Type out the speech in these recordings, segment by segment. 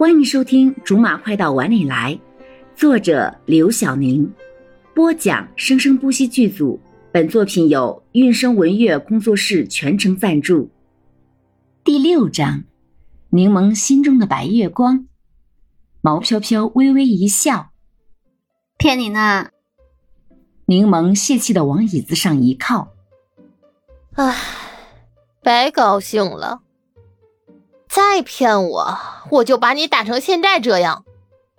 欢迎收听《竹马快到碗里来》，作者刘晓宁，播讲生生不息剧组。本作品由韵声文乐工作室全程赞助。第六章，柠檬心中的白月光。毛飘飘微微一笑，骗你呢。柠檬泄气的往椅子上一靠，唉，白高兴了。再骗我，我就把你打成现在这样，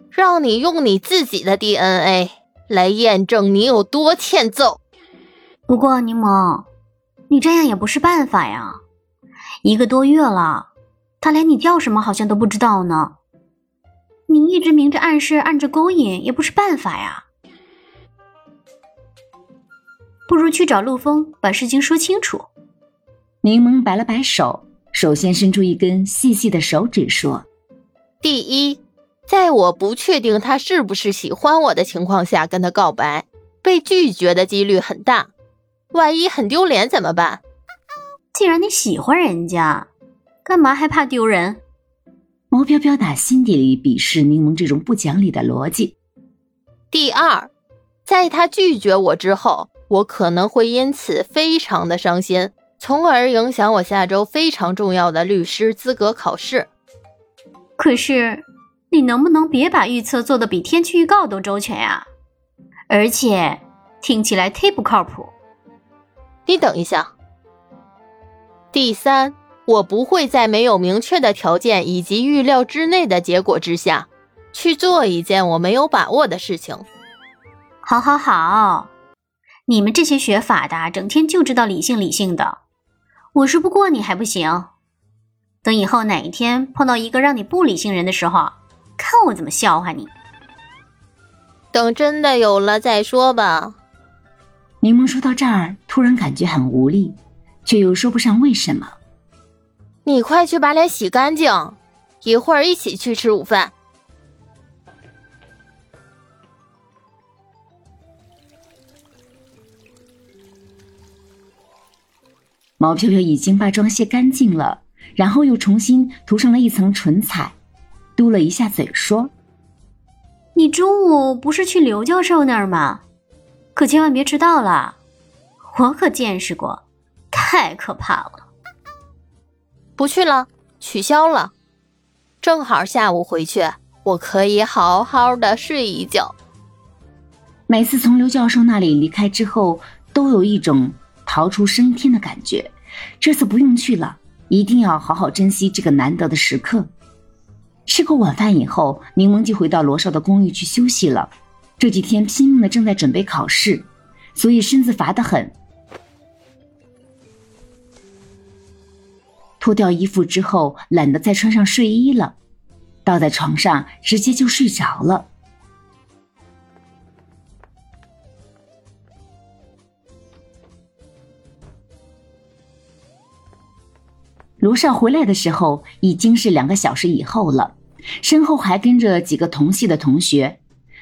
让你用你自己的 DNA 来验证你有多欠揍。不过柠檬，你这样也不是办法呀。一个多月了，他连你叫什么好像都不知道呢。你一直明着暗示、暗着勾引也不是办法呀。不如去找陆枫，把事情说清楚。柠檬摆了摆手。首先伸出一根细细的手指，说：“第一，在我不确定他是不是喜欢我的情况下跟他告白，被拒绝的几率很大。万一很丢脸怎么办？既然你喜欢人家，干嘛还怕丢人？”毛飘飘打心底里鄙视柠檬这种不讲理的逻辑。第二，在他拒绝我之后，我可能会因此非常的伤心。从而影响我下周非常重要的律师资格考试。可是，你能不能别把预测做的比天气预告都周全呀？而且听起来忒不靠谱。你等一下。第三，我不会在没有明确的条件以及预料之内的结果之下，去做一件我没有把握的事情。好，好，好，你们这些学法的，整天就知道理性理性的。我说不过你还不行，等以后哪一天碰到一个让你不理性人的时候，看我怎么笑话你。等真的有了再说吧。柠檬说到这儿，突然感觉很无力，却又说不上为什么。你快去把脸洗干净，一会儿一起去吃午饭。毛飘飘已经把妆卸干净了，然后又重新涂上了一层唇彩，嘟了一下嘴说：“你中午不是去刘教授那儿吗？可千万别迟到了，我可见识过，太可怕了。”不去了，取消了，正好下午回去，我可以好好的睡一觉。每次从刘教授那里离开之后，都有一种。逃出升天的感觉，这次不用去了，一定要好好珍惜这个难得的时刻。吃过晚饭以后，柠檬就回到罗少的公寓去休息了。这几天拼命的正在准备考试，所以身子乏得很。脱掉衣服之后，懒得再穿上睡衣了，倒在床上直接就睡着了。罗少回来的时候已经是两个小时以后了，身后还跟着几个同系的同学。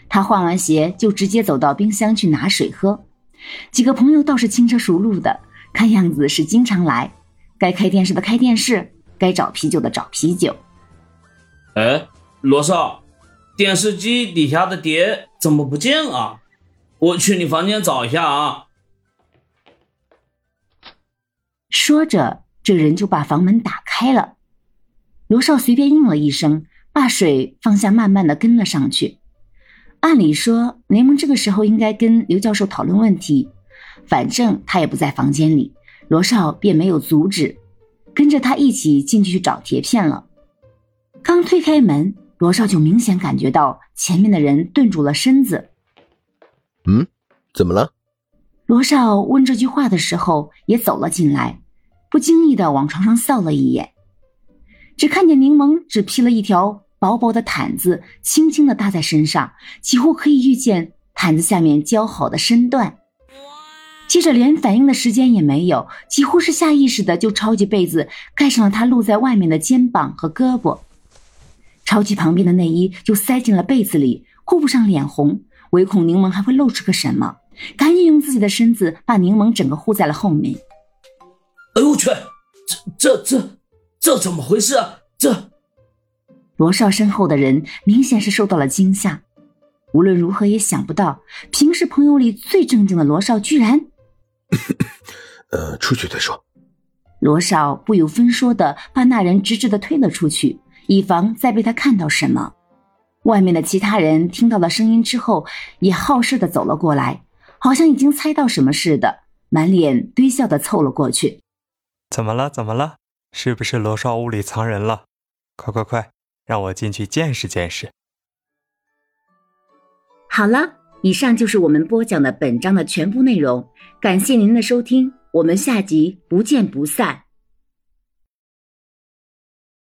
他换完鞋就直接走到冰箱去拿水喝。几个朋友倒是轻车熟路的，看样子是经常来。该开电视的开电视，该找啤酒的找啤酒。哎，罗少，电视机底下的碟怎么不见啊？我去你房间找一下啊。说着。这人就把房门打开了，罗少随便应了一声，把水放下，慢慢的跟了上去。按理说，雷蒙这个时候应该跟刘教授讨论问题，反正他也不在房间里，罗少便没有阻止，跟着他一起进去去找铁片了。刚推开门，罗少就明显感觉到前面的人顿住了身子。嗯，怎么了？罗少问这句话的时候，也走了进来。不经意的往床上扫了一眼，只看见柠檬只披了一条薄薄的毯子，轻轻的搭在身上，几乎可以预见毯子下面姣好的身段。接着连反应的时间也没有，几乎是下意识的就抄起被子盖上了他露在外面的肩膀和胳膊，抄起旁边的内衣就塞进了被子里，顾不上脸红，唯恐柠檬还会露出个什么，赶紧用自己的身子把柠檬整个护在了后面。哎呦我去，这这这这怎么回事啊？这罗少身后的人明显是受到了惊吓，无论如何也想不到，平时朋友里最正经的罗少居然……呃，出去再说。罗少不由分说的把那人直直的推了出去，以防再被他看到什么。外面的其他人听到了声音之后，也好事的走了过来，好像已经猜到什么似的，满脸堆笑的凑了过去。怎么了？怎么了？是不是罗少屋里藏人了？快快快，让我进去见识见识。好了，以上就是我们播讲的本章的全部内容，感谢您的收听，我们下集不见不散。